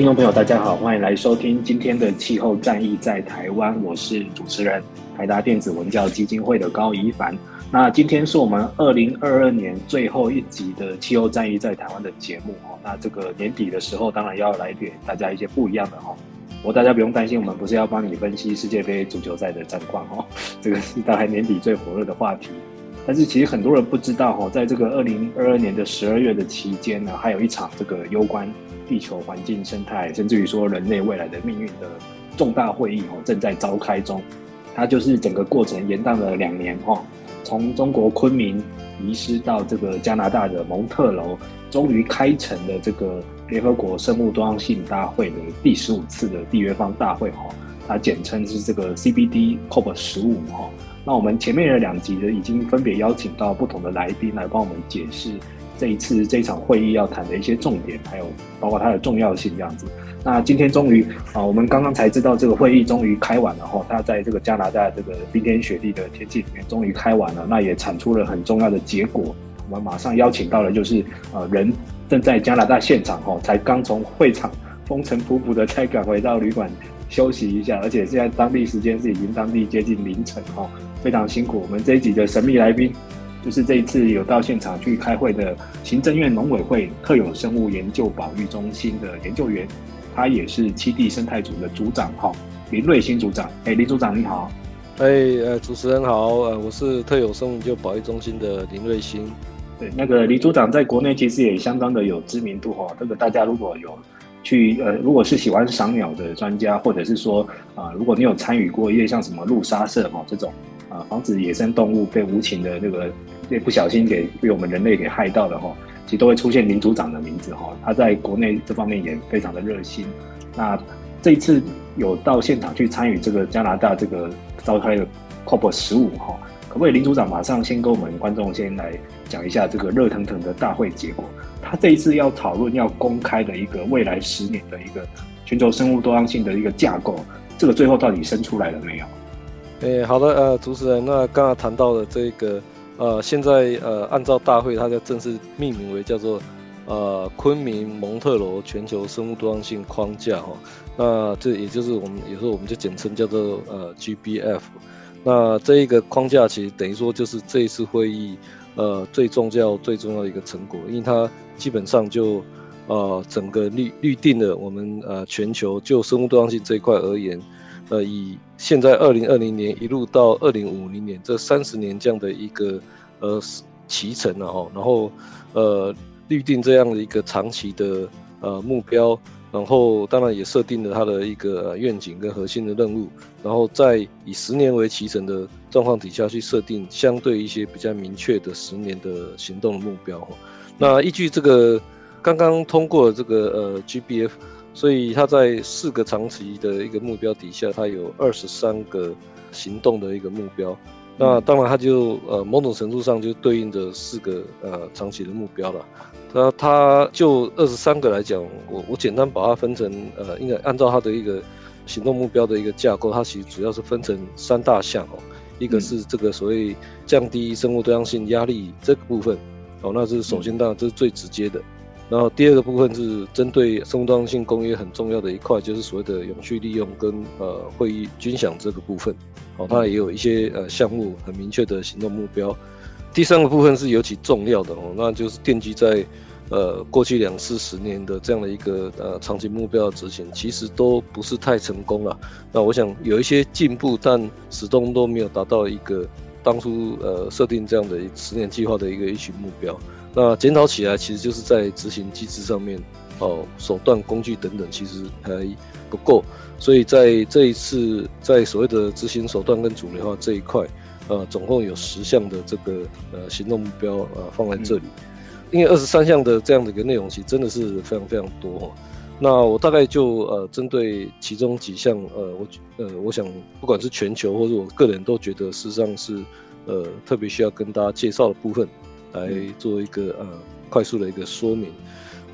听众朋友，大家好，欢迎来收听今天的气候战役在台湾。我是主持人台达电子文教基金会的高宜帆。那今天是我们二零二二年最后一集的气候战役在台湾的节目哦。那这个年底的时候，当然要来给大家一些不一样的哦。我大家不用担心，我们不是要帮你分析世界杯足球赛的战况哦。这个是大概年底最火热的话题。但是其实很多人不知道哈，在这个二零二二年的十二月的期间呢，还有一场这个攸关。地球环境生态，甚至于说人类未来的命运的重大会议哦，正在召开中。它就是整个过程延宕了两年哈，从中国昆明移师到这个加拿大的蒙特楼，终于开成了这个联合国生物多样性大会的第十五次的缔约方大会哈。它简称是这个 CBD COP 十五哈。那我们前面的两集呢，已经分别邀请到不同的来宾来帮我们解释。这一次这一场会议要谈的一些重点，还有包括它的重要性这样子。那今天终于啊，我们刚刚才知道这个会议终于开完了哈。它在这个加拿大这个冰天雪地的天气里面终于开完了，那也产出了很重要的结果。我们马上邀请到了就是呃人正在加拿大现场哈，才刚从会场风尘仆仆的才赶回到旅馆休息一下，而且现在当地时间是已经当地接近凌晨哈，非常辛苦。我们这一集的神秘来宾。就是这一次有到现场去开会的行政院农委会特有生物研究保育中心的研究员，他也是七地生态组的组长哈，林瑞兴组长。哎，林组长你好。哎，呃，主持人好，呃，我是特有生物研究保育中心的林瑞兴。对，那个李组长在国内其实也相当的有知名度哈。这个大家如果有去呃，如果是喜欢赏鸟的专家，或者是说啊、呃，如果你有参与过一些像什么路杀社哈这种。啊，防止野生动物被无情的那个被不小心给被我们人类给害到的哈，其实都会出现林组长的名字哈。他在国内这方面也非常的热心。那这一次有到现场去参与这个加拿大这个召开的 COP 十五哈，可不可以林组长马上先跟我们观众先来讲一下这个热腾腾的大会结果？他这一次要讨论要公开的一个未来十年的一个全球生物多样性的一个架构，这个最后到底生出来了没有？诶、好的，呃，主持人，那刚刚谈到的这个，呃，现在呃，按照大会，它就正式命名为叫做呃昆明蒙特罗全球生物多样性框架哈，那这也就是我们有时候我们就简称叫做呃 GBF，那这一个框架其实等于说就是这一次会议呃最重要最重要的一个成果，因为它基本上就呃整个预预定了我们呃全球就生物多样性这一块而言。呃，以现在二零二零年一路到二零五零年这三十年这样的一个呃期程了哦，然后呃预定这样的一个长期的呃目标，然后当然也设定了它的一个愿景跟核心的任务，然后在以十年为期程的状况底下去设定相对一些比较明确的十年的行动的目标。那依据这个刚刚通过这个呃 GBF。所以它在四个长期的一个目标底下，它有二十三个行动的一个目标。那当然，它就呃某种程度上就对应着四个呃长期的目标了。那它就二十三个来讲，我我简单把它分成呃，应该按照它的一个行动目标的一个架构，它其实主要是分成三大项哦。一个是这个所谓降低生物多样性压力这个部分哦，那是首先当然这是最直接的。然后第二个部分是针对生物多样性工业很重要的一块，就是所谓的永续利用跟呃会议军饷这个部分。哦，它也有一些呃项目很明确的行动目标。第三个部分是尤其重要的哦，那就是奠基在呃过去两四十年的这样的一个呃长期目标的执行，其实都不是太成功了。那我想有一些进步，但始终都没有达到一个当初呃设定这样的十年计划的一个一群目标。那检讨起来，其实就是在执行机制上面哦，手段、工具等等，其实还不够。所以在这一次，在所谓的执行手段跟主流化这一块，呃，总共有十项的这个呃行动目标呃放在这里，因为二十三项的这样的一个内容，其实真的是非常非常多。那我大概就呃针对其中几项，呃，我呃我想不管是全球或者我个人都觉得事实上是呃特别需要跟大家介绍的部分。来做一个呃快速的一个说明，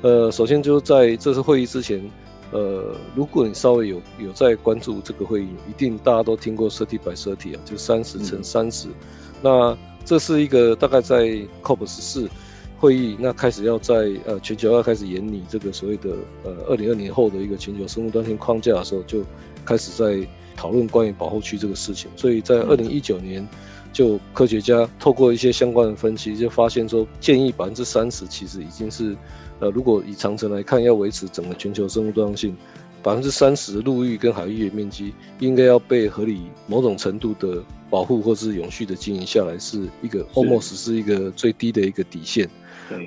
呃，首先就是在这次会议之前，呃，如果你稍微有有在关注这个会议，一定大家都听过 thirty by thirty 啊，就三十乘三十，那这是一个大概在 COP 十四会议那开始要在呃全球要开始研拟这个所谓的呃二零二零后的一个全球生物多样性框架的时候，就开始在讨论关于保护区这个事情，所以在二零一九年。就科学家透过一些相关的分析，就发现说，建议百分之三十其实已经是，呃，如果以长城来看，要维持整个全球生物多样性，百分之三十陆域跟海域的面积应该要被合理某种程度的保护或是永续的经营下来，是一个 almost 是一个最低的一个底线。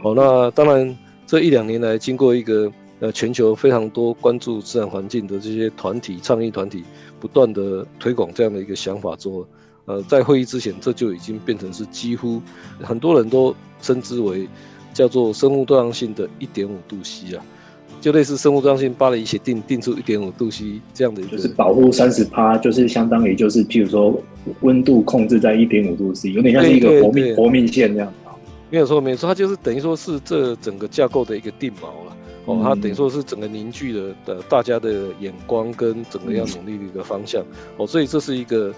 好，那当然这一两年来，经过一个呃全球非常多关注自然环境的这些团体、倡议团体不断的推广这样的一个想法之后。呃，在会议之前，这就已经变成是几乎很多人都称之为叫做生物多样性的一点五度 C 啊，就类似生物多样性巴黎协定定出一点五度 C 这样的一个，就是保护三十趴，就是相当于就是譬如说温度控制在一点五度 C，有点像是一个活命活命线这样。没有错，没有错，它就是等于说是这整个架构的一个定锚了。哦，它等于说是整个凝聚了的大家的眼光跟整个要努力的一个方向。哦，所以这是一个。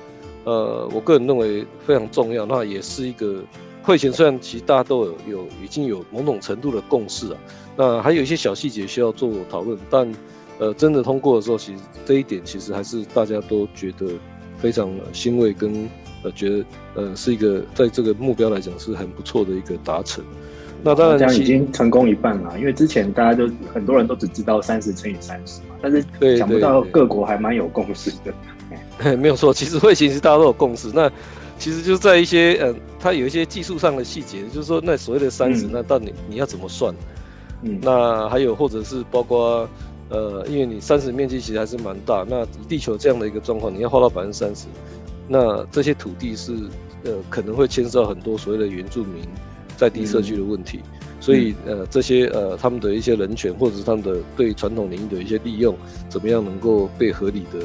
呃，我个人认为非常重要，那也是一个会前虽然其实大家都有有已经有某种程度的共识啊，那还有一些小细节需要做讨论，但呃真的通过的时候，其实这一点其实还是大家都觉得非常欣慰跟呃觉得呃是一个在这个目标来讲是很不错的一个达成。那当然这样已经成功一半了，因为之前大家都很多人都只知道三十乘以三十嘛，但是想不到各国还蛮有共识的。没有错，其实会其实大家都有共识。那其实就在一些呃，它有一些技术上的细节，就是说那所谓的三十、嗯，那到底你要怎么算？嗯，那还有或者是包括呃，因为你三十面积其实还是蛮大，那地球这样的一个状况，你要花到百分之三十，那这些土地是呃可能会牵涉到很多所谓的原住民在地社区的问题，嗯、所以呃这些呃他们的一些人权或者是他们的对传统领域的一些利用，怎么样能够被合理的。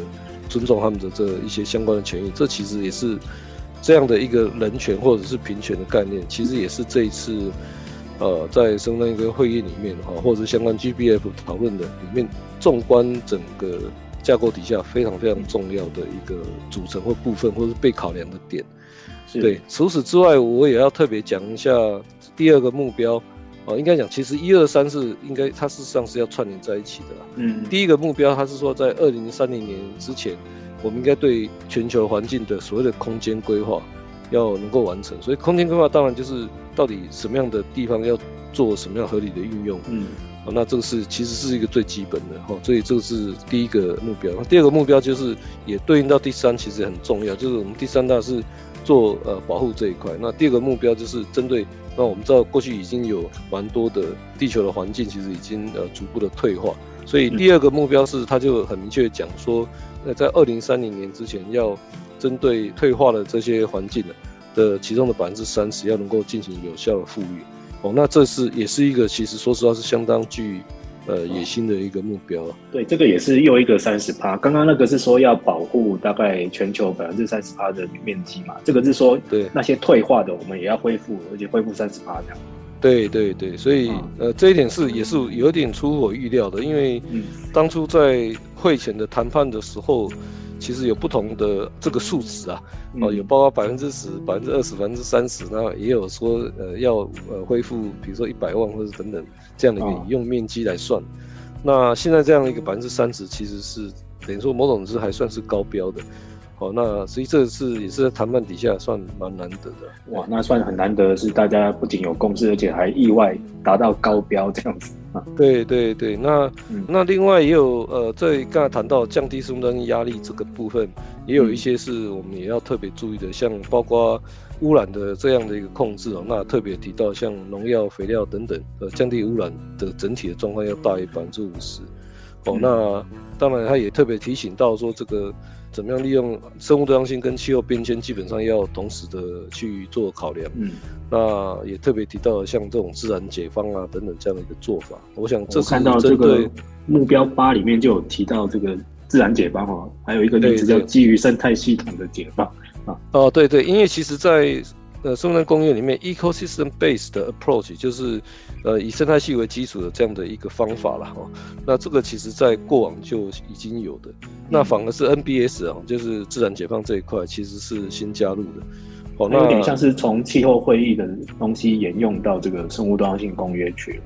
尊重他们的这一些相关的权益，这其实也是这样的一个人权或者是平权的概念，其实也是这一次呃在生态一个会议里面哈，或者是相关 GBF 讨论的里面，纵观整个架构底下非常非常重要的一个组成或部分，或是被考量的点。对，除此之外，我也要特别讲一下第二个目标。哦，应该讲，其实一二三是应该它事实上是要串联在一起的啦。嗯，第一个目标，它是说在二零三零年之前，我们应该对全球环境的所谓的空间规划要能够完成。所以空间规划当然就是到底什么样的地方要做什么样合理的运用。嗯，哦，那这个是其实是一个最基本的哈，所以这个是第一个目标。那第二个目标就是也对应到第三，其实很重要，就是我们第三大是做呃保护这一块。那第二个目标就是针对。那我们知道，过去已经有蛮多的地球的环境，其实已经呃逐步的退化。所以第二个目标是，它就很明确讲说，呃，在二零三零年之前，要针对退化的这些环境的其中的百分之三十，要能够进行有效的复育。哦，那这是也是一个其实说实话是相当具。呃，野心的一个目标。对，这个也是又一个三十趴。刚刚那个是说要保护大概全球百分之三十趴的面积嘛，这个是说对那些退化的，我们也要恢复，而且恢复三十趴这样。对对对，所以、嗯、呃，这一点是也是有点出乎我预料的，因为当初在会前的谈判的时候，其实有不同的这个数值啊，哦，嗯、有包括百分之十、百分之二十、百分之三十，那也有说呃要呃恢复，比如说一百万或者等等这样的一个用面积来算。哦、那现在这样一个百分之三十，其实是等于说某种是还算是高标的。哦，那所以这次也是在谈判底下算蛮难得的。哇，那算很难得的是，大家不仅有共识，而且还意外达到高标这样子啊。对对对，那、嗯、那另外也有呃，在刚才谈到降低生物当压力这个部分，也有一些是我们也要特别注意的，像包括污染的这样的一个控制哦。那特别提到像农药、肥料等等，呃，降低污染的整体的状况要大于百分之五十。哦，嗯、那当然他也特别提醒到说这个。怎么样利用生物多样性跟气候变迁，基本上要同时的去做考量。嗯，那也特别提到像这种自然解放啊等等这样的一个做法。我想这是看到这个目标八里面就有提到这个自然解放哦，还有一个例子叫基于生态系统的解放啊。哦，对对，因为其实在呃生态工业里面，ecosystem based approach 就是呃以生态系为基础的这样的一个方法了哈。那这个其实在过往就已经有的。那反而是 NBS 啊，就是自然解放这一块，其实是新加入的。哦，那有点像是从气候会议的东西沿用到这个生物多样性公约去了。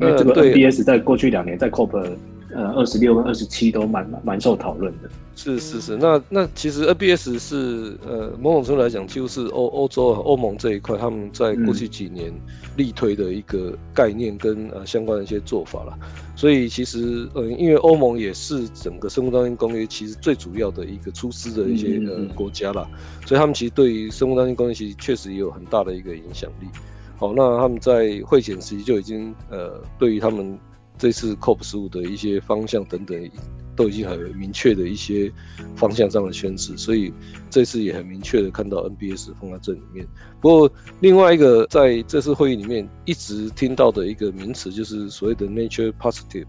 因为这个 NBS 在过去两年在 COP 呃二十六跟二十七都蛮蛮受讨论的。是是是，那那其实 ABS 是呃某种程度来讲，就是欧欧洲欧盟这一块他们在过去几年力推的一个概念跟呃相关的一些做法了。所以其实，呃，因为欧盟也是整个生物多样性公约其实最主要的一个出资的一些呃国家啦，所以他们其实对于生物多样性公约其实确实也有很大的一个影响力。好，那他们在会前时期就已经呃，对于他们这次 COP 十五的一些方向等等。都已经很明确的一些方向上的宣示，所以这次也很明确的看到 NBS 放在这里面。不过另外一个在这次会议里面一直听到的一个名词，就是所谓的 Nature Positive，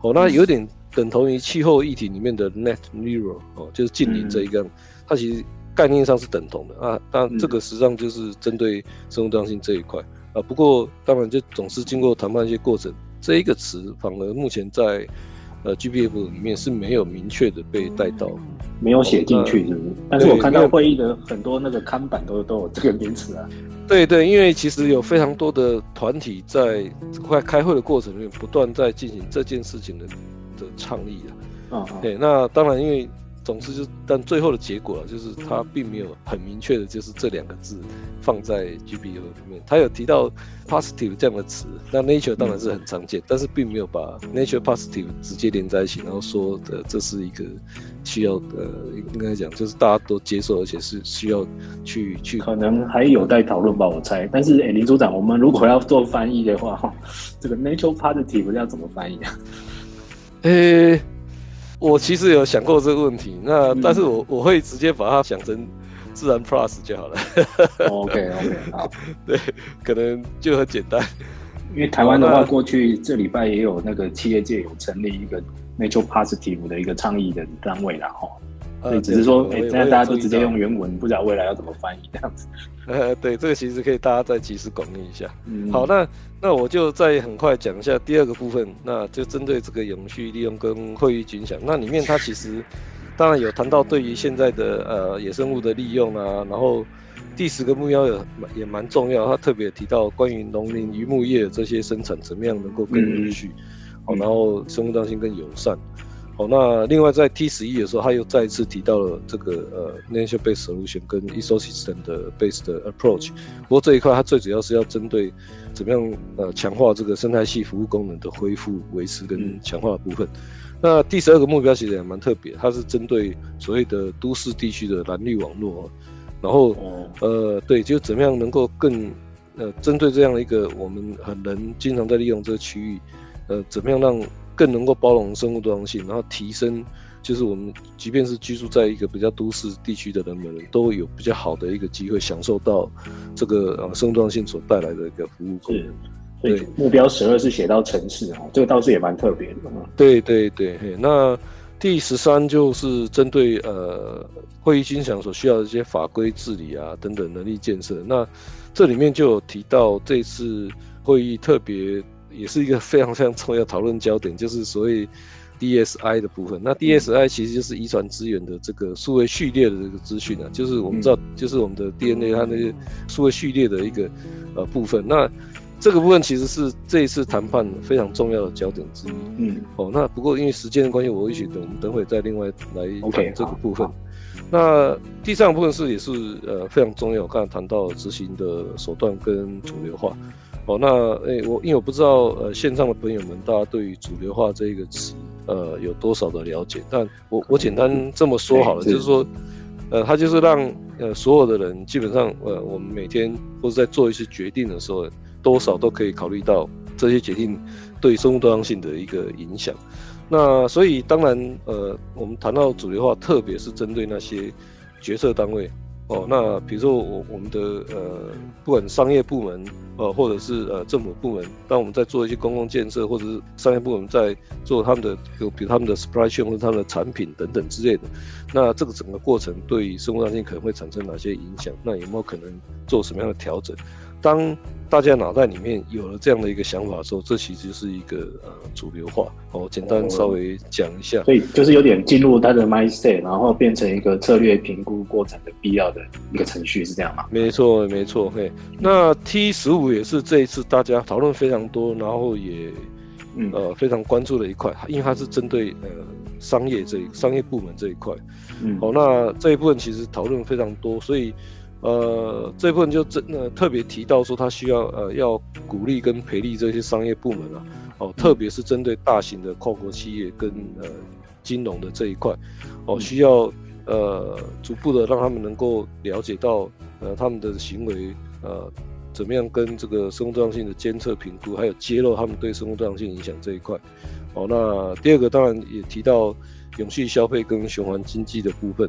哦，那有点等同于气候议题里面的 Net Zero，哦，就是近零这一个，它其实概念上是等同的啊。但这个实际上就是针对生物多样性这一块啊。不过当然就总是经过谈判一些过程，这一个词反而目前在。呃，GPF 里面是没有明确的被带到，没有写进去，是不是？哦、但是我看到会议的很多那个看板都都有这个名词啊。对对，因为其实有非常多的团体在快开会的过程里面不断在进行这件事情的的倡议啊。啊、哦，对，那当然因为。总之就，但最后的结果啊，就是他并没有很明确的，就是这两个字放在 GBO 里面。他有提到 positive 这样的词，那 nature 当然是很常见，但是并没有把 nature positive 直接连在一起，然后说的这是一个需要呃，应该讲就是大家都接受，而且是需要去去。可能还有待讨论吧，我猜。但是，哎、欸，林组长，我们如果要做翻译的话，哈，这个 nature positive 要怎么翻译啊？呃、欸。我其实有想过这个问题，那但是我我会直接把它想成自然 plus 就好了。OK OK 好，对，可能就很简单。因为台湾的话，过去这礼拜也有那个企业界有成立一个 nature positive 的一个倡议的单位啦，哈。对，只是说，哎，现在大家就直接用原文，不知道未来要怎么翻译这样子。呃，对，这个其实可以大家再集思广益一下。嗯，好，那那我就再很快讲一下第二个部分，那就针对这个永续利用跟会议影响。那里面它其实当然有谈到对于现在的呃野生物的利用啊，然后第十个目标也也蛮重要，它特别提到关于农林渔牧业这些生产怎么样能够更永续，好、嗯，然后生物多样性更友善。好，那另外在 T 十一的时候，他又再一次提到了这个呃 nature based solution 跟 ecosystem 的 based approach。不过这一块它最主要是要针对怎么样呃强化这个生态系服务功能的恢复、维持跟强化的部分。那第十二个目标其实也蛮特别，它是针对所谓的都市地区的蓝绿网络。然后呃对，就怎么样能够更呃针对这样的一个我们很能经常在利用这个区域，呃怎么样让更能够包容生物多样性，然后提升，就是我们即便是居住在一个比较都市地区的人们，都有比较好的一个机会享受到这个呃生物多样性所带来的一个服务功能。对，目标十二是写到城市哈，这个倒是也蛮特别的。对对对，那第十三就是针对呃会议经响所需要的一些法规治理啊等等能力建设。那这里面就有提到这次会议特别。也是一个非常非常重要讨论焦点，就是所谓 DSI 的部分。那 DSI 其实就是遗传资源的这个数位序列的这个资讯啊，就是我们知道，就是我们的 DNA 它那些数位序列的一个呃部分。那这个部分其实是这一次谈判非常重要的焦点之一。嗯，哦，那不过因为时间的关系，我一起等我们等会再另外来谈这个部分。Okay, 那第三个部分是也是呃非常重要，我刚才谈到执行的手段跟主流化。哦，那诶，我因为我不知道呃线上的朋友们大家对于主流化这一个词呃有多少的了解，但我我简单这么说好了，就是说，呃，它就是让呃所有的人基本上呃我们每天或者在做一些决定的时候。多少都可以考虑到这些决定对生物多样性的一个影响。那所以当然，呃，我们谈到主流化，特别是针对那些决策单位哦。那比如说我我们的呃，不管商业部门呃，或者是呃政府部门，当我们在做一些公共建设，或者是商业部门在做他们的，就比如他们的 supply chain 或者他们的产品等等之类的。那这个整个过程对生物多样性可能会产生哪些影响？那有没有可能做什么样的调整？当大家脑袋里面有了这样的一个想法的时候，这其实是一个呃主流化。哦，简单稍微讲一下。所以就是有点进入他的 mindset，然后变成一个策略评估过程的必要的一个程序，是这样吗？没错，没错。嘿，那 T 十五也是这一次大家讨论非常多，然后也呃非常关注的一块，因为它是针对呃商业这一商业部门这一块。嗯。好，那这一部分其实讨论非常多，所以。呃，这部分就真的特别提到说，他需要呃要鼓励跟培力这些商业部门啊，哦，特别是针对大型的跨国企业跟呃金融的这一块，哦，需要呃逐步的让他们能够了解到呃他们的行为呃怎么样跟这个生物多样性的监测评估，还有揭露他们对生物多样性影响这一块。哦，那第二个当然也提到永续消费跟循环经济的部分。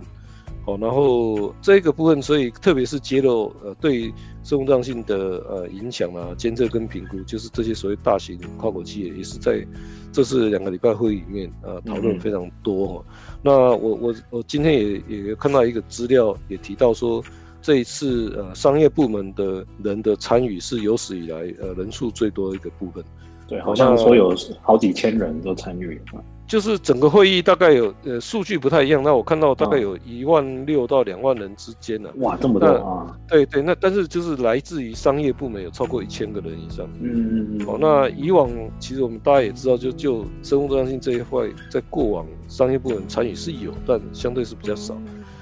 哦，然后这个部分，所以特别是揭露呃对生物多样性的呃影响啊，监测跟评估，就是这些所谓大型跨国企业也是在这次两个礼拜会议里面呃讨论非常多哈、哦。那我我我今天也也看到一个资料，也提到说这一次呃商业部门的人的参与是有史以来呃人数最多的一个部分。对，好像说有好几千人都参与。就是整个会议大概有呃数据不太一样，那我看到大概有一万六到两万人之间呢、啊。哇，这么多啊！对对，那但是就是来自于商业部门有超过一千个人以上。嗯嗯嗯。哦，那以往其实我们大家也知道，就就生物多样性这一块，在过往商业部门参与是有，但相对是比较少。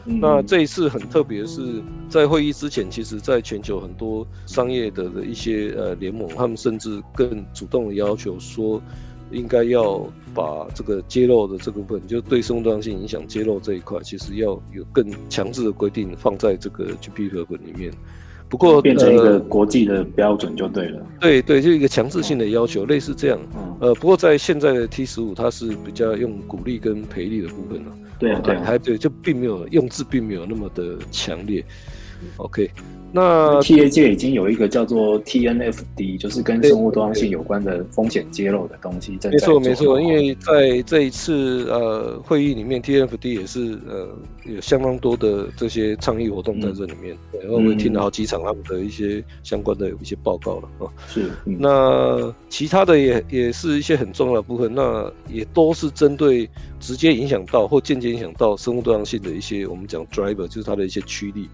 嗯、那这一次很特别是，在会议之前，其实在全球很多商业的的一些呃联盟，他们甚至更主动的要求说。应该要把这个揭露的这个部分，就对生物多样性影响揭露这一块，其实要有更强制的规定放在这个 GPP 本里面。不过变成一个国际的标准就对了。呃、对对，就一个强制性的要求，嗯、类似这样。嗯、呃，不过在现在的 T 十五，它是比较用鼓励跟赔率的部分了。对啊，对，还对，就并没有用字，并没有那么的强烈。OK。那 TA 界已经有一个叫做 TNFD，就是跟生物多样性有关的风险揭露的东西在。没错没错，因为在这一次呃会议里面，TNFD 也是呃有相当多的这些倡议活动在这里面。嗯、然后我们听了好几场他们的一些相关的有一些报告了啊。是。嗯、那其他的也也是一些很重要的部分，那也都是针对直接影响到或间接影响到生物多样性的一些我们讲 driver，就是它的一些驱力。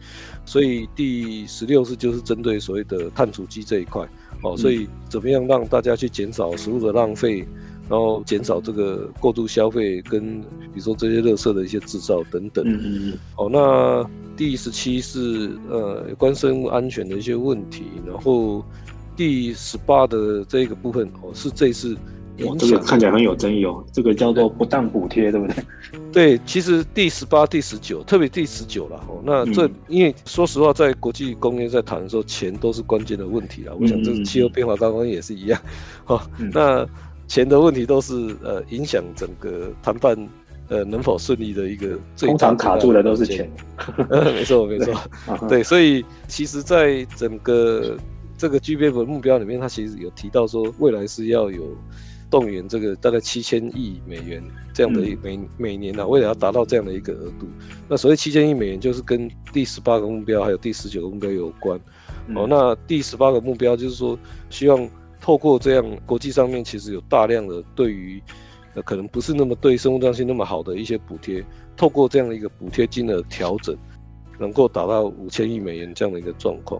所以第十六是就是针对所谓的碳足迹这一块，哦，所以怎么样让大家去减少食物的浪费，然后减少这个过度消费跟比如说这些垃圾的一些制造等等。嗯嗯嗯。哦，那第十七是呃有关生物安全的一些问题，然后第十八的这个部分哦是这次。哇，这个看起来很有争议哦。这个叫做不当补贴，对不对？对，其实第十八、第十九，特别第十九了哦。那这、嗯、因为说实话，在国际公约在谈的时候，钱都是关键的问题啊。我想，这是气候变化刚刚也是一样。好、那钱的问题都是呃影响整个谈判呃能否顺利的一个最通常卡住的都是钱。没错，没错。对，所以其实，在整个这个 GPF 的目标里面，它其实有提到说，未来是要有。动员这个大概七千亿美元这样的一每每年呢、啊，为了要达到这样的一个额度，那所谓七千亿美元就是跟第十八个目标还有第十九个目标有关。哦，那第十八个目标就是说，希望透过这样国际上面其实有大量的对于呃，可能不是那么对生物多样性那么好的一些补贴，透过这样的一个补贴金的调整，能够达到五千亿美元这样的一个状况。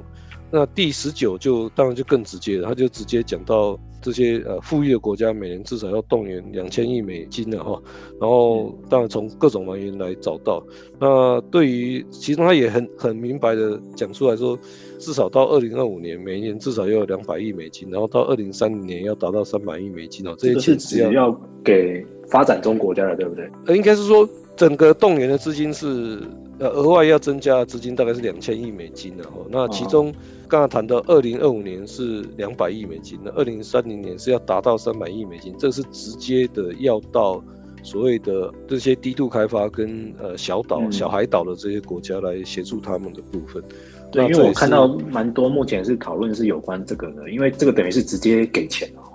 那第十九就当然就更直接了，他就直接讲到这些呃富裕的国家每年至少要动员两千亿美金的哈，然后当然从各种来源来找到。那对于其中他也很很明白的讲出来说，至少到二零二五年每年至少要有两百亿美金，然后到二零三零年要达到三百亿美金哦，这些钱只要，要给发展中国家的，对不对？呃，应该是说整个动员的资金是呃额外要增加的资金大概是两千亿美金的哦，那其中。刚刚谈到二零二五年是两百亿美金，那二零三零年是要达到三百亿美金，这是直接的要到所谓的这些低度开发跟呃小岛、嗯、小海岛的这些国家来协助他们的部分。对，因为我看到蛮多目前是讨论是有关这个的，因为这个等于是直接给钱哦，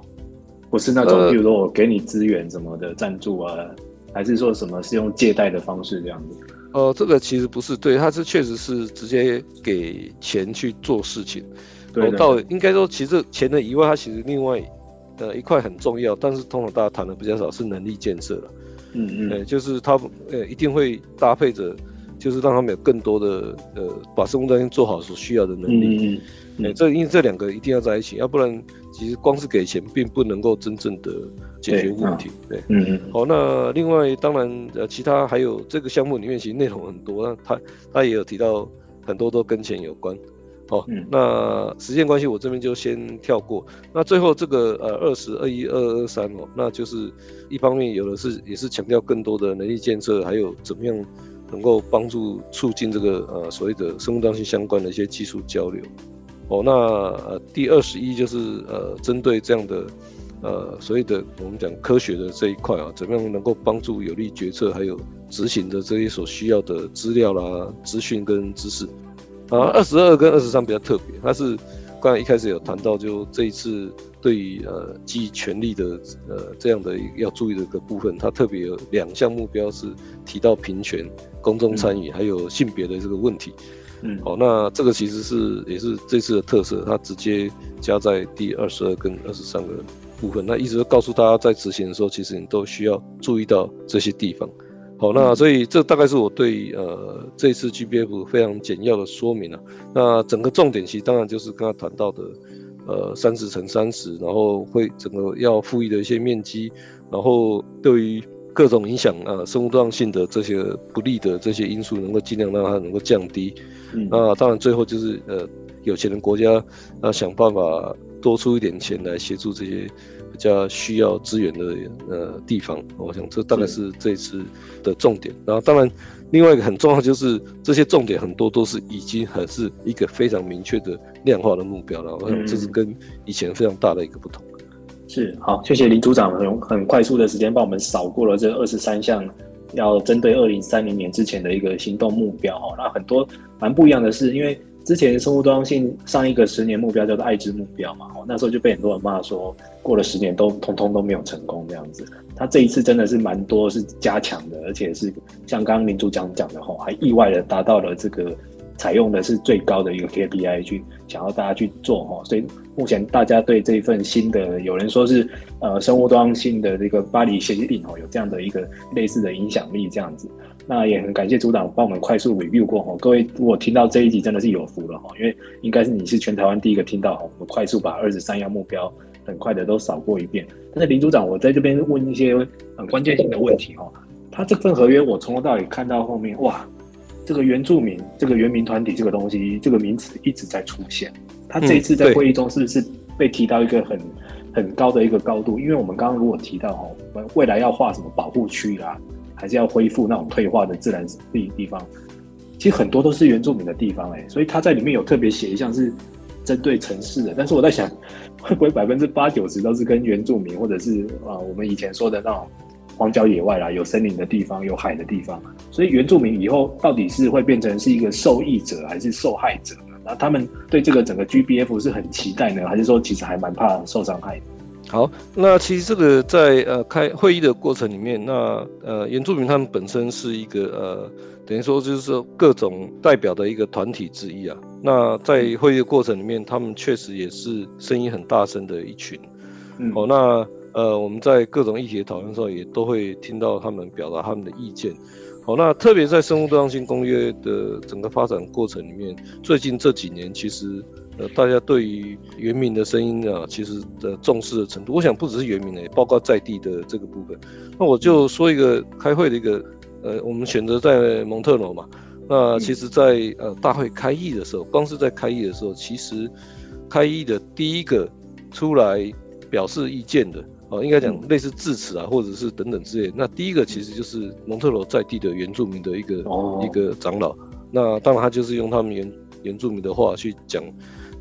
不是那种比如说我给你资源什么的赞助啊，呃、还是说什么是用借贷的方式这样子。呃，这个其实不是，对，他是确实是直接给钱去做事情，对，到应该说，其实钱的以外，它其实另外呃一块很重要，但是通常大家谈的比较少，是能力建设了，嗯嗯，呃，就是他呃一定会搭配着，就是让他们有更多的呃把生物多样性做好所需要的能力，嗯嗯，呃，这因为这两个一定要在一起，要不然其实光是给钱并不能够真正的。解决问题，对，对嗯嗯，好，那另外当然呃，其他还有这个项目里面其实内容很多，那他他也有提到很多都跟钱有关，好，嗯、那时间关系我这边就先跳过。那最后这个呃二十二一二二三哦，那就是一方面有的是也是强调更多的能力建设，还有怎么样能够帮助促进这个呃所谓的生物多样性相关的一些技术交流。哦，那呃第二十一就是呃针对这样的。呃，所谓的我们讲科学的这一块啊，怎么样能够帮助有利决策还有执行的这些所需要的资料啦、资讯跟知识啊？二十二跟二十三比较特别，它是刚才一开始有谈到，就这一次对于呃基于权力的呃这样的要注意的一个部分，它特别有两项目标是提到平权、公众参与还有性别的这个问题。嗯，好，那这个其实是也是这次的特色，它直接加在第二十二跟二十三个。部分，那一直都告诉大家，在执行的时候，其实你都需要注意到这些地方。好，那所以这大概是我对呃这次 GBF 非常简要的说明了。那整个重点其实当然就是刚刚谈到的，呃，三十乘三十，然后会整个要赋予的一些面积，然后对于各种影响啊、呃、生物多样性的这些不利的这些因素，能够尽量让它能够降低。嗯，那当然最后就是呃有钱的国家要想办法多出一点钱来协助这些。比较需要资源的呃地方，我想这大概是这一次的重点。然后当然，另外一个很重要就是这些重点很多都是已经还是一个非常明确的量化的目标了。我想这是跟以前非常大的一个不同。是，好，谢谢林组长很很快速的时间帮我们扫过了这二十三项要针对二零三零年之前的一个行动目标哦。那很多蛮不一样的是，因为。之前生物多样性上一个十年目标叫做爱之目标嘛，哦，那时候就被很多人骂说，过了十年都通通都没有成功这样子。他这一次真的是蛮多是加强的，而且是像刚刚林组长讲的吼，还意外的达到了这个采用的是最高的一个 KPI 去想要大家去做哈，所以目前大家对这一份新的，有人说是呃生物多样性的这个巴黎协定哦，有这样的一个类似的影响力这样子。那也很感谢组长帮我们快速 review 过哈，各位如果听到这一集真的是有福了哈，因为应该是你是全台湾第一个听到哈，我们快速把二十三项目标很快的都扫过一遍。但是林组长，我在这边问一些很关键性的问题哈，他这份合约我从头到尾看到后面，哇，这个原住民这个原民团体这个东西这个名词一直在出现，他这一次在会议中是不是被提到一个很很高的一个高度？因为我们刚刚如果提到哈，我们未来要画什么保护区啦。还是要恢复那种退化的自然地地方，其实很多都是原住民的地方哎、欸，所以他在里面有特别写一项是针对城市的，但是我在想，会不会百分之八九十都是跟原住民或者是啊我们以前说的那种荒郊野外啦，有森林的地方，有海的地方，所以原住民以后到底是会变成是一个受益者还是受害者呢？那他们对这个整个 GBF 是很期待呢，还是说其实还蛮怕受伤害的？好，那其实这个在呃开会议的过程里面，那呃原住民他们本身是一个呃等于说就是说各种代表的一个团体之一啊。那在会议的过程里面，他们确实也是声音很大声的一群。嗯，哦，那呃，我们在各种议题的讨论的时候，也都会听到他们表达他们的意见。好，那特别在生物多样性公约的整个发展过程里面，最近这几年，其实呃，大家对于原民的声音啊，其实的重视的程度，我想不只是原民的，也包括在地的这个部分。那我就说一个开会的一个，呃，我们选择在蒙特罗嘛。那其实，在呃大会开议的时候，光是在开议的时候，其实开议的第一个出来表示意见的。哦，应该讲类似致辞啊，或者是等等之类。那第一个其实就是蒙特罗在地的原住民的一个、哦、一个长老。那当然他就是用他们原原住民的话去讲，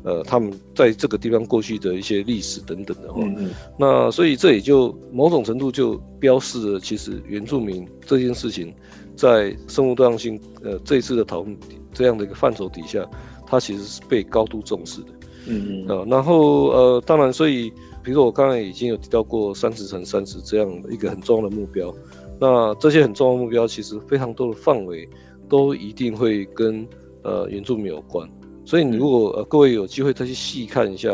呃，他们在这个地方过去的一些历史等等的话。嗯嗯。那所以这也就某种程度就标示了，其实原住民这件事情在生物多样性呃这一次的讨论这样的一个范畴底下，它其实是被高度重视的。嗯嗯。呃，然后呃，当然所以。比如说，我刚才已经有提到过三十乘三十这样的一个很重要的目标。那这些很重要的目标，其实非常多的范围都一定会跟呃原住民有关。所以，你如果呃各位有机会再去细看一下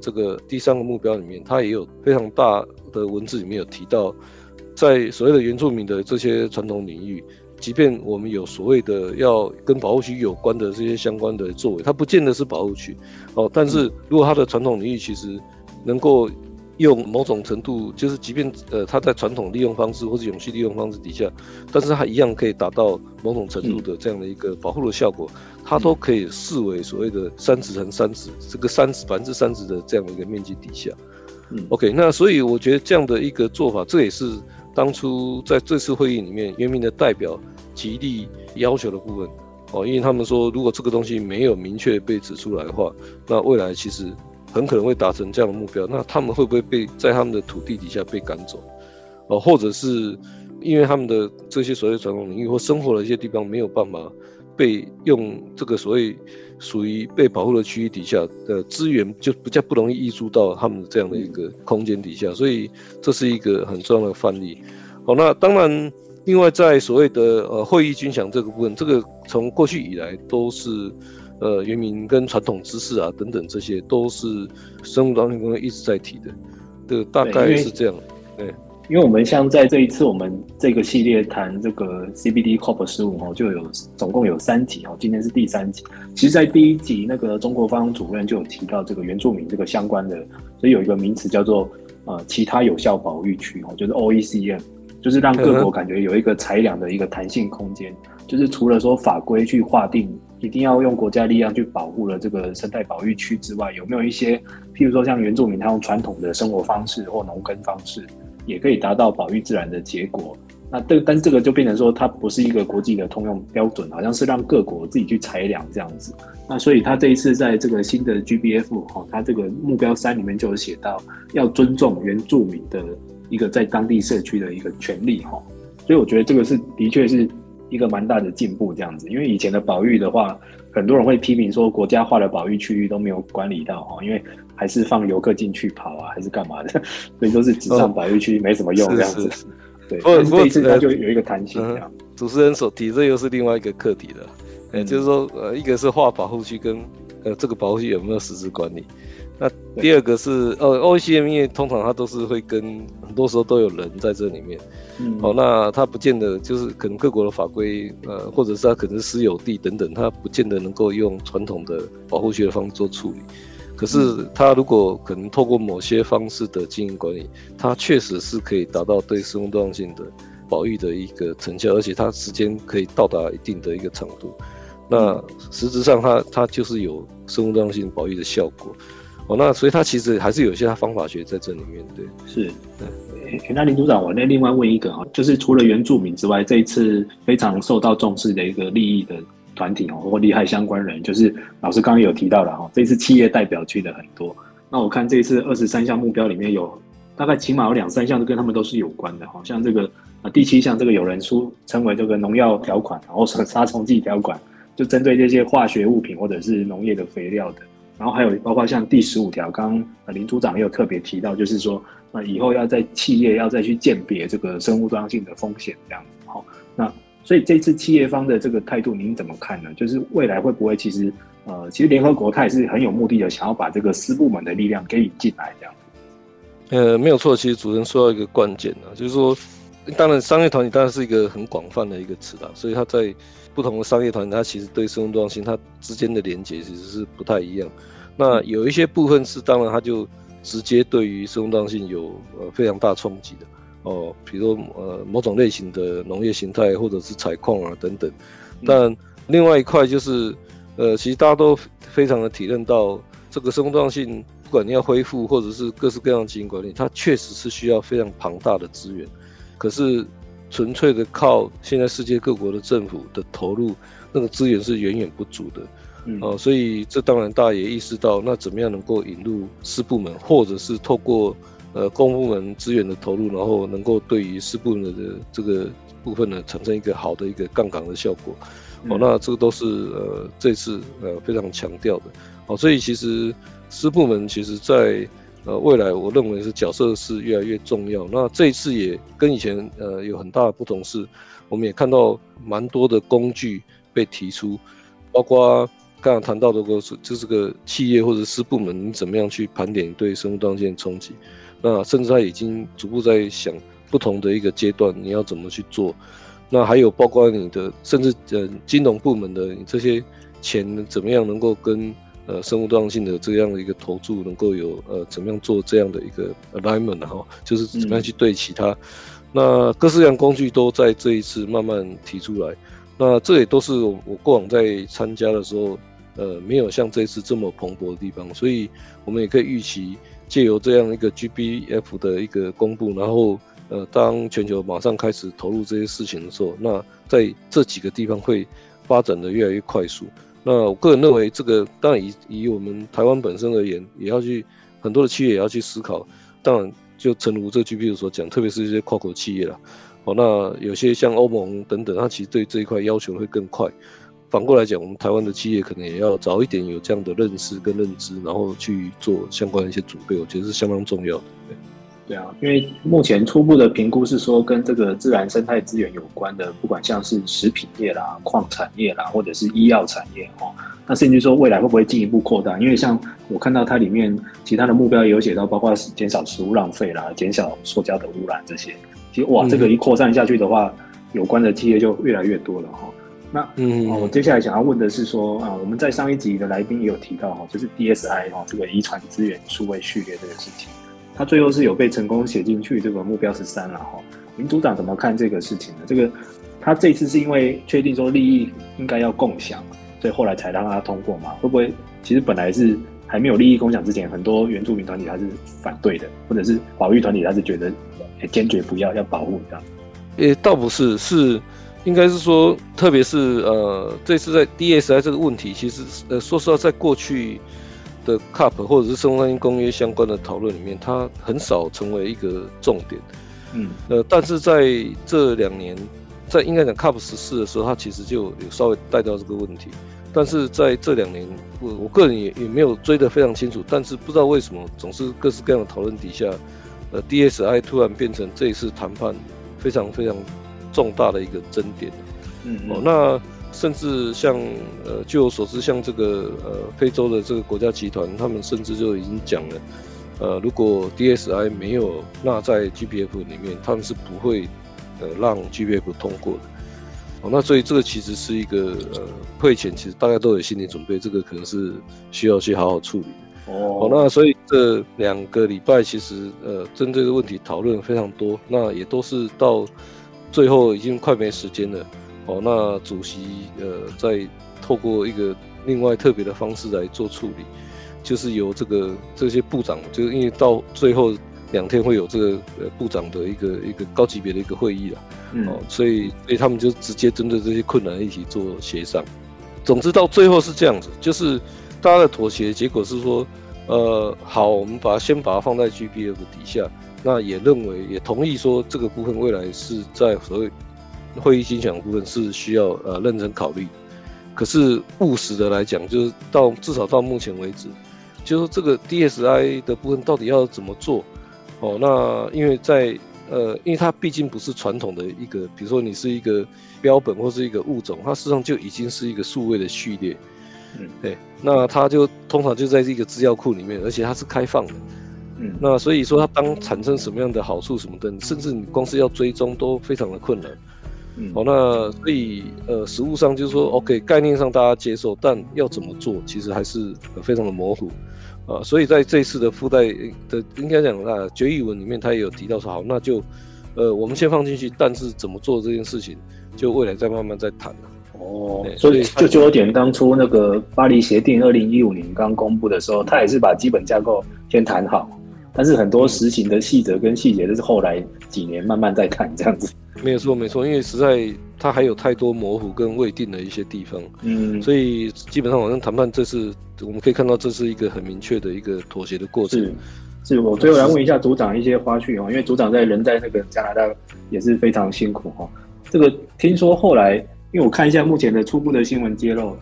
这个第三个目标里面，它也有非常大的文字里面有提到，在所谓的原住民的这些传统领域，即便我们有所谓的要跟保护区有关的这些相关的作为，它不见得是保护区哦。但是如果它的传统领域其实能够用某种程度，就是即便呃，它在传统利用方式或者永续利用方式底下，但是它一样可以达到某种程度的这样的一个保护的效果，它都可以视为所谓的三十乘三十这个三十百分之三十的这样的一个面积底下。嗯，OK，那所以我觉得这样的一个做法，这也是当初在这次会议里面原民的代表极力要求的部分哦，因为他们说，如果这个东西没有明确被指出来的话，那未来其实。很可能会达成这样的目标，那他们会不会被在他们的土地底下被赶走？哦，或者是因为他们的这些所谓传统领域或生活的一些地方没有办法被用这个所谓属于被保护的区域底下的资源，就比较不容易溢出到他们的这样的一个空间底下，所以这是一个很重要的范例。好，那当然，另外在所谓的呃会议军饷这个部分，这个从过去以来都是。呃，原民跟传统知识啊，等等，这些都是生物多样性一直在提的，这大概是这样。对，对，因为我们像在这一次我们这个系列谈这个 CBD COP 十五哦，就有总共有三集哦，今天是第三集。其实，在第一集那个中国方主任就有提到这个原住民这个相关的，所以有一个名词叫做呃其他有效保育区哦，就是 OECM，就是让各国感觉有一个裁量的一个弹性空间，就是除了说法规去划定。一定要用国家力量去保护了这个生态保育区之外，有没有一些，譬如说像原住民他用传统的生活方式或农耕方式，也可以达到保育自然的结果？那这但是这个就变成说，它不是一个国际的通用标准，好像是让各国自己去裁量这样子。那所以他这一次在这个新的 GBF 哈，他这个目标三里面就有写到，要尊重原住民的一个在当地社区的一个权利哈。所以我觉得这个是的确是。一个蛮大的进步，这样子，因为以前的保育的话，很多人会批评说国家化的保育区域都没有管理到哈，因为还是放游客进去跑啊，还是干嘛的，所以都是纸上保育区没什么用这样子。哦、对，不过这一次它就有一个弹性这样。主持人所提，这又是另外一个课题了，嗯、就是说，呃，一个是划保护区跟呃这个保护区有没有实质管理。那第二个是呃，OECM 因为通常它都是会跟很多时候都有人在这里面，嗯，哦，那它不见得就是可能各国的法规呃，或者是它可能是私有地等等，它不见得能够用传统的保护区的方式做处理。可是它如果可能透过某些方式的经营管理，它确实是可以达到对生物多样性的保育的一个成效，而且它时间可以到达一定的一个长度。那实质上它它就是有生物多样性保育的效果。哦，那所以他其实还是有些他方法学在这里面，对，是，对。那林组长，我那另外问一个哈，就是除了原住民之外，这一次非常受到重视的一个利益的团体哦，或利害相关人，就是老师刚刚有提到了哈，这次企业代表去的很多。那我看这一次二十三项目标里面有大概起码有两三项都跟他们都是有关的，好像这个啊第七项这个有人出称为这个农药条款，然后杀虫剂条款，就针对这些化学物品或者是农业的肥料的。然后还有包括像第十五条，刚刚林组长也有特别提到，就是说，那以后要在企业要再去鉴别这个生物多样性的风险这样子。好，那所以这次企业方的这个态度，您怎么看呢？就是未来会不会其实，呃，其实联合国它也是很有目的的，想要把这个私部门的力量给引进来这样子。呃，没有错，其实主持人说到一个关键啊，就是说，当然商业团体当然是一个很广泛的一个词啦，所以它在不同的商业团体，它其实对生物多样性它之间的连接其实是不太一样。那有一些部分是当然它就直接对于生物多样性有呃非常大冲击的哦，比如说呃某种类型的农业形态或者是采矿啊等等。但另外一块就是呃，其实大家都非常的体认到这个生物多样性。不管你要恢复，或者是各式各样的经营管理，它确实是需要非常庞大的资源。可是，纯粹的靠现在世界各国的政府的投入，那个资源是远远不足的。嗯，哦，所以这当然大家也意识到，那怎么样能够引入私部门，或者是透过呃公部门资源的投入，然后能够对于私部门的这个部分呢，产生一个好的一个杠杆的效果。哦，那这个都是呃这次呃非常强调的。哦，所以其实。私部门其实在呃未来，我认为是角色是越来越重要。那这一次也跟以前呃有很大的不同是，我们也看到蛮多的工具被提出，包括刚刚谈到的个是就是个企业或者是部门，你怎么样去盘点对生物多样性冲击？那甚至他已经逐步在想不同的一个阶段，你要怎么去做？那还有包括你的甚至呃金融部门的你这些钱怎么样能够跟呃，生物多样性的这样的一个投注，能够有呃，怎么样做这样的一个 alignment 然后就是怎么样去对其他，嗯、那各式各样工具都在这一次慢慢提出来，那这也都是我我过往在参加的时候，呃，没有像这一次这么蓬勃的地方，所以我们也可以预期借由这样一个 GBF 的一个公布，然后呃，当全球马上开始投入这些事情的时候，那在这几个地方会发展的越来越快速。那我个人认为，这个当然以以我们台湾本身而言，也要去很多的企业也要去思考。当然，就诚如这个 GBF 所讲，特别是一些跨国企业啦，哦，那有些像欧盟等等，它其实对这一块要求会更快。反过来讲，我们台湾的企业可能也要早一点有这样的认识跟认知，然后去做相关的一些准备，我觉得是相当重要的。啊，因为目前初步的评估是说，跟这个自然生态资源有关的，不管像是食品业啦、矿产业啦，或者是医药产业哦，那甚至说未来会不会进一步扩大？因为像我看到它里面其他的目标也有写到，包括减少食物浪费啦、减少塑胶的污染这些。其实哇，这个一扩散下去的话，嗯、有关的企业就越来越多了哈。那嗯，我接下来想要问的是说啊，我们在上一集的来宾也有提到哈，就是 DSI 哈，这个遗传资源数位序列这个事情。他最后是有被成功写进去这个目标十三了哈，林组长怎么看这个事情呢？这个他这次是因为确定说利益应该要共享，所以后来才让他通过嘛？会不会其实本来是还没有利益共享之前，很多原住民团体他是反对的，或者是保育团体他是觉得坚决不要要保护这样？诶，倒不是，是应该是说，特别是呃这次在 DSI 这个问题，其实呃说实话，在过去。的 COP 或者是生物多样性公约相关的讨论里面，它很少成为一个重点。嗯，呃，但是在这两年，在应该讲 COP 十四的时候，它其实就有稍微带到这个问题。但是在这两年，我我个人也也没有追得非常清楚。但是不知道为什么，总是各式各样的讨论底下，呃，DSI 突然变成这一次谈判非常非常重大的一个争点。嗯，嗯，哦，那。甚至像呃，据我所知，像这个呃，非洲的这个国家集团，他们甚至就已经讲了，呃，如果 DSI 没有纳在 GPF 里面，他们是不会呃让 GPF 通过的。哦，那所以这个其实是一个呃，会前其实大家都有心理准备，这个可能是需要去好好处理的。哦，那所以这两个礼拜其实呃，针对的问题讨论非常多，那也都是到最后已经快没时间了。哦，那主席呃，在透过一个另外特别的方式来做处理，就是由这个这些部长，就是因为到最后两天会有这个呃部长的一个一个高级别的一个会议了，嗯、哦，所以所以他们就直接针对这些困难一起做协商。总之到最后是这样子，就是大家的妥协结果是说，呃，好，我们把它先把它放在 GBF 底下，那也认为也同意说这个部分未来是在所谓。会议精选部分是需要呃认真考虑，可是务实的来讲，就是到至少到目前为止，就是这个 DSI 的部分到底要怎么做？哦，那因为在呃，因为它毕竟不是传统的一个，比如说你是一个标本或是一个物种，它事实际上就已经是一个数位的序列，嗯，对，那它就通常就在这个资料库里面，而且它是开放的，嗯，那所以说它当产生什么样的好处什么的，甚至你光是要追踪都非常的困难。嗯，好，那所以呃，实物上就是说，OK，概念上大家接受，但要怎么做，其实还是非常的模糊。啊，所以在这一次的附带的应该讲啊决议文里面，他也有提到说，好，那就呃我们先放进去，但是怎么做这件事情，就未来再慢慢再谈。哦，所以就就有点当初那个巴黎协定二零一五年刚公布的时候，他也是把基本架构先谈好，但是很多实行的细则跟细节都是后来几年慢慢再看这样子。没有错，没错，因为实在它还有太多模糊跟未定的一些地方，嗯，所以基本上好像谈判这次我们可以看到，这是一个很明确的一个妥协的过程。是，是我最后来问一下组长一些花絮哦，因为组长在人在那个加拿大也是非常辛苦哈。这个听说后来。因为我看一下目前的初步的新闻揭露，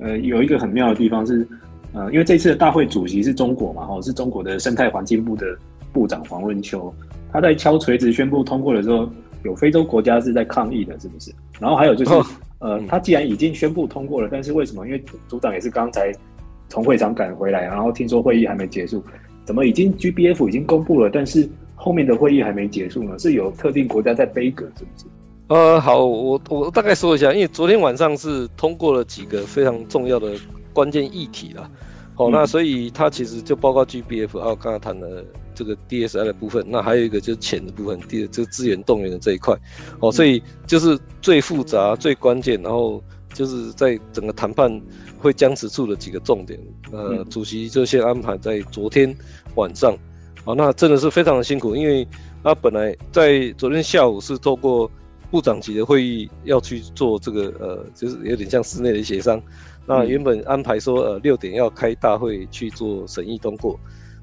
呃，有一个很妙的地方是，呃，因为这次的大会主席是中国嘛，哦，是中国的生态环境部的部长黄润秋，他在敲锤子宣布通过的时候，有非洲国家是在抗议的，是不是？然后还有就是，哦、呃，他既然已经宣布通过了，但是为什么？因为组长也是刚才从会场赶回来，然后听说会议还没结束，怎么已经 GBF 已经公布了，但是后面的会议还没结束呢？是有特定国家在背锅，是不是？呃，好，我我大概说一下，因为昨天晚上是通过了几个非常重要的关键议题啦，好、哦，嗯、那所以它其实就包括 GBF，还有刚刚谈的这个 DSI 的部分，那还有一个就是钱的部分，第二这个资源动员的这一块，哦，所以就是最复杂、最关键，然后就是在整个谈判会僵持住的几个重点，呃，主席就先安排在昨天晚上，好、哦，那真的是非常的辛苦，因为他本来在昨天下午是透过。部长级的会议要去做这个，呃，就是有点像室内的协商。那原本安排说，呃，六点要开大会去做审议通过。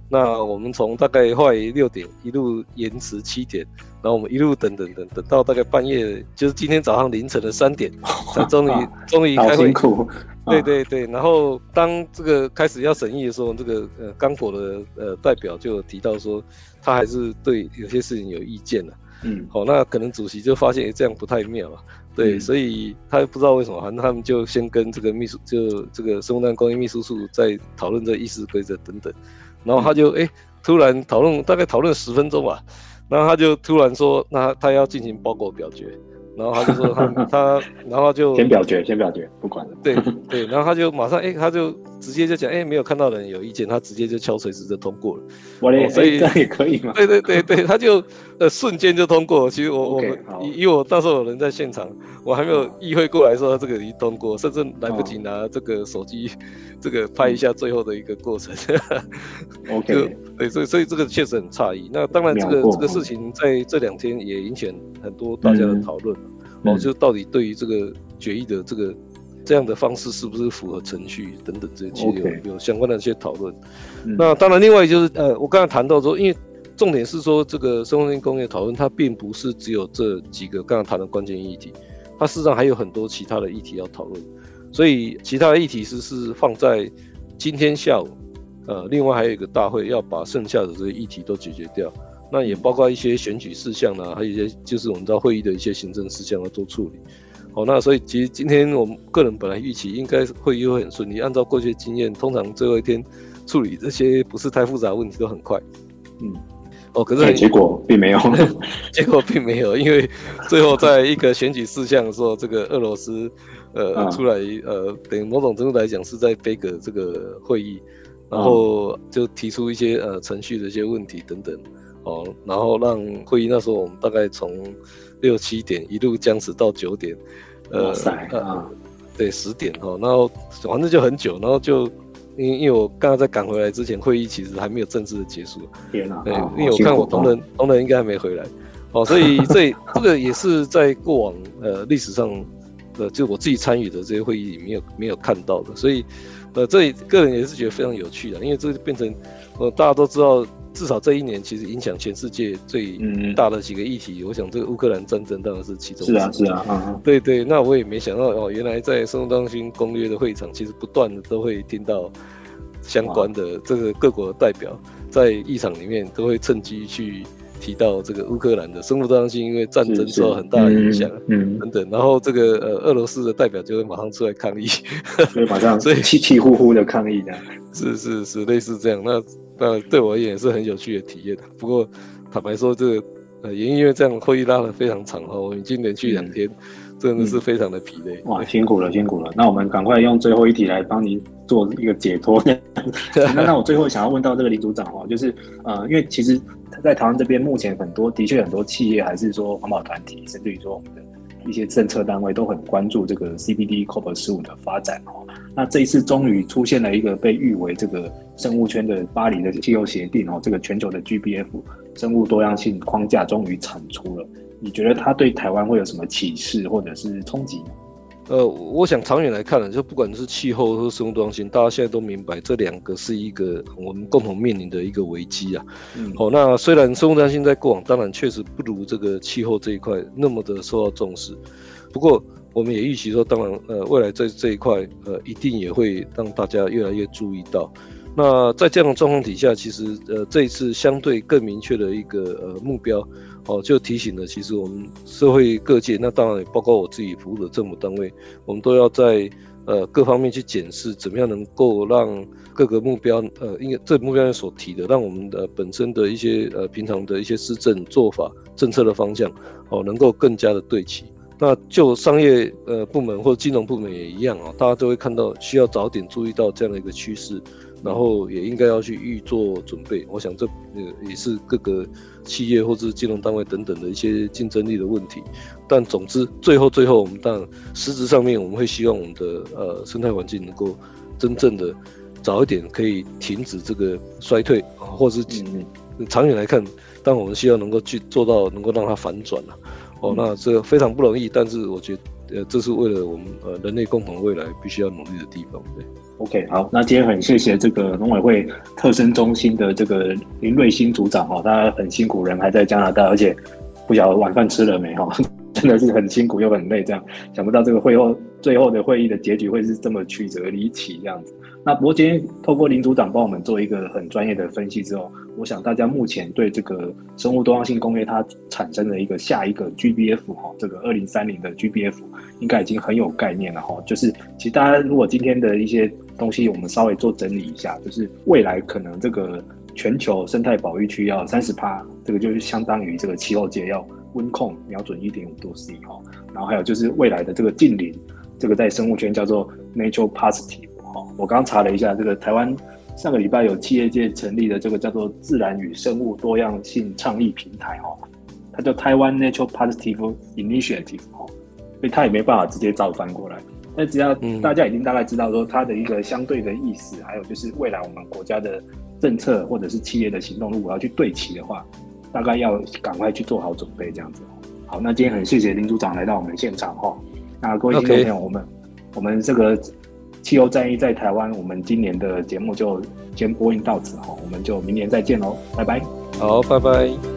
那我们从大概后来六点一路延迟七点，然后我们一路等等等等到大概半夜，就是今天早上凌晨的三点，才终于终于开会。辛苦。对对对，然后当这个开始要审议的时候，这个呃刚果的呃代表就提到说，他还是对有些事情有意见的。嗯，好，那可能主席就发现这样不太妙啊，对，嗯、所以他不知道为什么，反正他们就先跟这个秘书，就这个生物蛋工业秘书处在讨论这议事规则等等，然后他就哎、嗯欸，突然讨论大概讨论十分钟吧，然后他就突然说，那他要进行报告表决。然后他就说他他，然后就先表决，先表决，不管了。对对，然后他就马上哎，他就直接就讲哎，没有看到人有意见，他直接就敲锤子就通过了。我的，所以这样也可以吗？对对对对，他就呃瞬间就通过。其实我我们以以我到时候有人在现场，我还没有意会过来说这个已经通过，甚至来不及拿这个手机这个拍一下最后的一个过程。OK，对，所以所以这个确实很诧异。那当然这个这个事情在这两天也引起很多大家的讨论。哦，就到底对于这个决议的这个这样的方式是不是符合程序等等这些，有相关的一些讨论。嗯、那当然，另外就是呃，我刚才谈到说，因为重点是说这个生物工业讨论，它并不是只有这几个刚刚谈的关键议题，它事实上还有很多其他的议题要讨论。所以其他的议题是是放在今天下午，呃，另外还有一个大会要把剩下的这些议题都解决掉。那也包括一些选举事项啦，还有一些就是我们知道会议的一些行政事项要做处理。好，那所以其实今天我们个人本来预期应该会议会很顺利，按照过去的经验，通常最后一天处理这些不是太复杂的问题都很快。嗯，哦，可是结果并没有，结果并没有，因为最后在一个选举事项的时候，这个俄罗斯呃出来呃，等于某种程度来讲是在背个这个会议，然后就提出一些呃程序的一些问题等等。哦，然后让会议那时候我们大概从六七点一路僵持到九点，呃，呃，对，十点哈，然后反正就很久，然后就因因为我刚刚在赶回来之前，会议其实还没有正式的结束。天哪！对，因为我看我同仁同仁应该还没回来，哦，所以 这这个也是在过往呃历史上的就我自己参与的这些会议里没有没有看到的，所以呃这里个人也是觉得非常有趣的，因为这变成呃大家都知道。至少这一年，其实影响全世界最大的几个议题，嗯、我想这个乌克兰战争当然是其中。是啊，是啊，啊对对，那我也没想到哦，原来在生物当心公约的会场，其实不断的都会听到相关的这个各国的代表在议场里面都会趁机去提到这个乌克兰的生物多样性，因为战争受到很大的影响，嗯，等等。然后这个呃俄罗斯的代表就会马上出来抗议，所以马上 所以气气呼呼的抗议这样。是是是，类似这样那。那对我而言也是很有趣的体验。不过坦白说，这也因为这样会议拉得非常长哈，我们已经连续两天。嗯真的是非常的疲累，哇，辛苦了，辛苦了。那我们赶快用最后一题来帮您做一个解脱。那那我最后想要问到这个林组长哦，就是呃，因为其实在台湾这边，目前很多的确很多企业还是说环保团体，甚至于说我们的一些政策单位都很关注这个 CBD COP 十五的发展哦。那这一次终于出现了一个被誉为这个生物圈的巴黎的气候协定哦，这个全球的 GBF 生物多样性框架终于产出了。你觉得它对台湾会有什么启示或者是冲击呢？呃，我想长远来看呢，就不管是气候和生物多样性，大家现在都明白这两个是一个我们共同面临的一个危机啊。嗯，好，那虽然生物多样性在过往当然确实不如这个气候这一块那么的受到重视，不过我们也预期说，当然呃未来在这一块呃一定也会让大家越来越注意到。那在这样的状况底下，其实呃这一次相对更明确的一个呃目标。哦，就提醒了，其实我们社会各界，那当然也包括我自己服务的政府单位，我们都要在呃各方面去检视，怎么样能够让各个目标，呃，应该这目标所提的，让我们的本身的一些呃平常的一些施政做法、政策的方向，哦，能够更加的对齐。那就商业呃部门或金融部门也一样啊，大家都会看到需要早点注意到这样的一个趋势。然后也应该要去预做准备，我想这呃也是各个企业或者是金融单位等等的一些竞争力的问题。但总之，最后最后，我们当然实质上面我们会希望我们的呃生态环境能够真正的早一点可以停止这个衰退啊，或者是长远来看，但我们希望能够去做到能够让它反转了。哦，那这个非常不容易，但是我觉得呃这是为了我们呃人类共同未来必须要努力的地方，对。OK，好，那今天很谢谢这个农委会特生中心的这个林瑞兴组长哈，他很辛苦，人还在加拿大，而且不晓得晚饭吃了没哈，真的是很辛苦又很累，这样想不到这个会后最后的会议的结局会是这么曲折离奇这样子。那不过今天透过林组长帮我们做一个很专业的分析之后，我想大家目前对这个生物多样性公约它产生的一个下一个 GBF 哈，这个二零三零的 GBF 应该已经很有概念了哈。就是其实大家如果今天的一些东西我们稍微做整理一下，就是未来可能这个全球生态保育区要三十趴，这个就是相当于这个气候界要温控瞄准一点五度 C 哈。然后还有就是未来的这个近邻，这个在生物圈叫做 Natural Positive 哦。我刚查了一下，这个台湾上个礼拜有企业界成立的这个叫做“自然与生物多样性倡议平台”哈，它叫台湾 Natural Positive Initiative 哈，所以它也没办法直接照翻过来。那只要大家已经大概知道说它的一个相对的意思，还有就是未来我们国家的政策或者是企业的行动，如果要去对齐的话，大概要赶快去做好准备这样子。好，那今天很谢谢林组长来到我们现场哈。那各位听众朋友，我们我们这个。气候战役在台湾，我们今年的节目就先播映到此哈，我们就明年再见喽，拜拜。好，拜拜。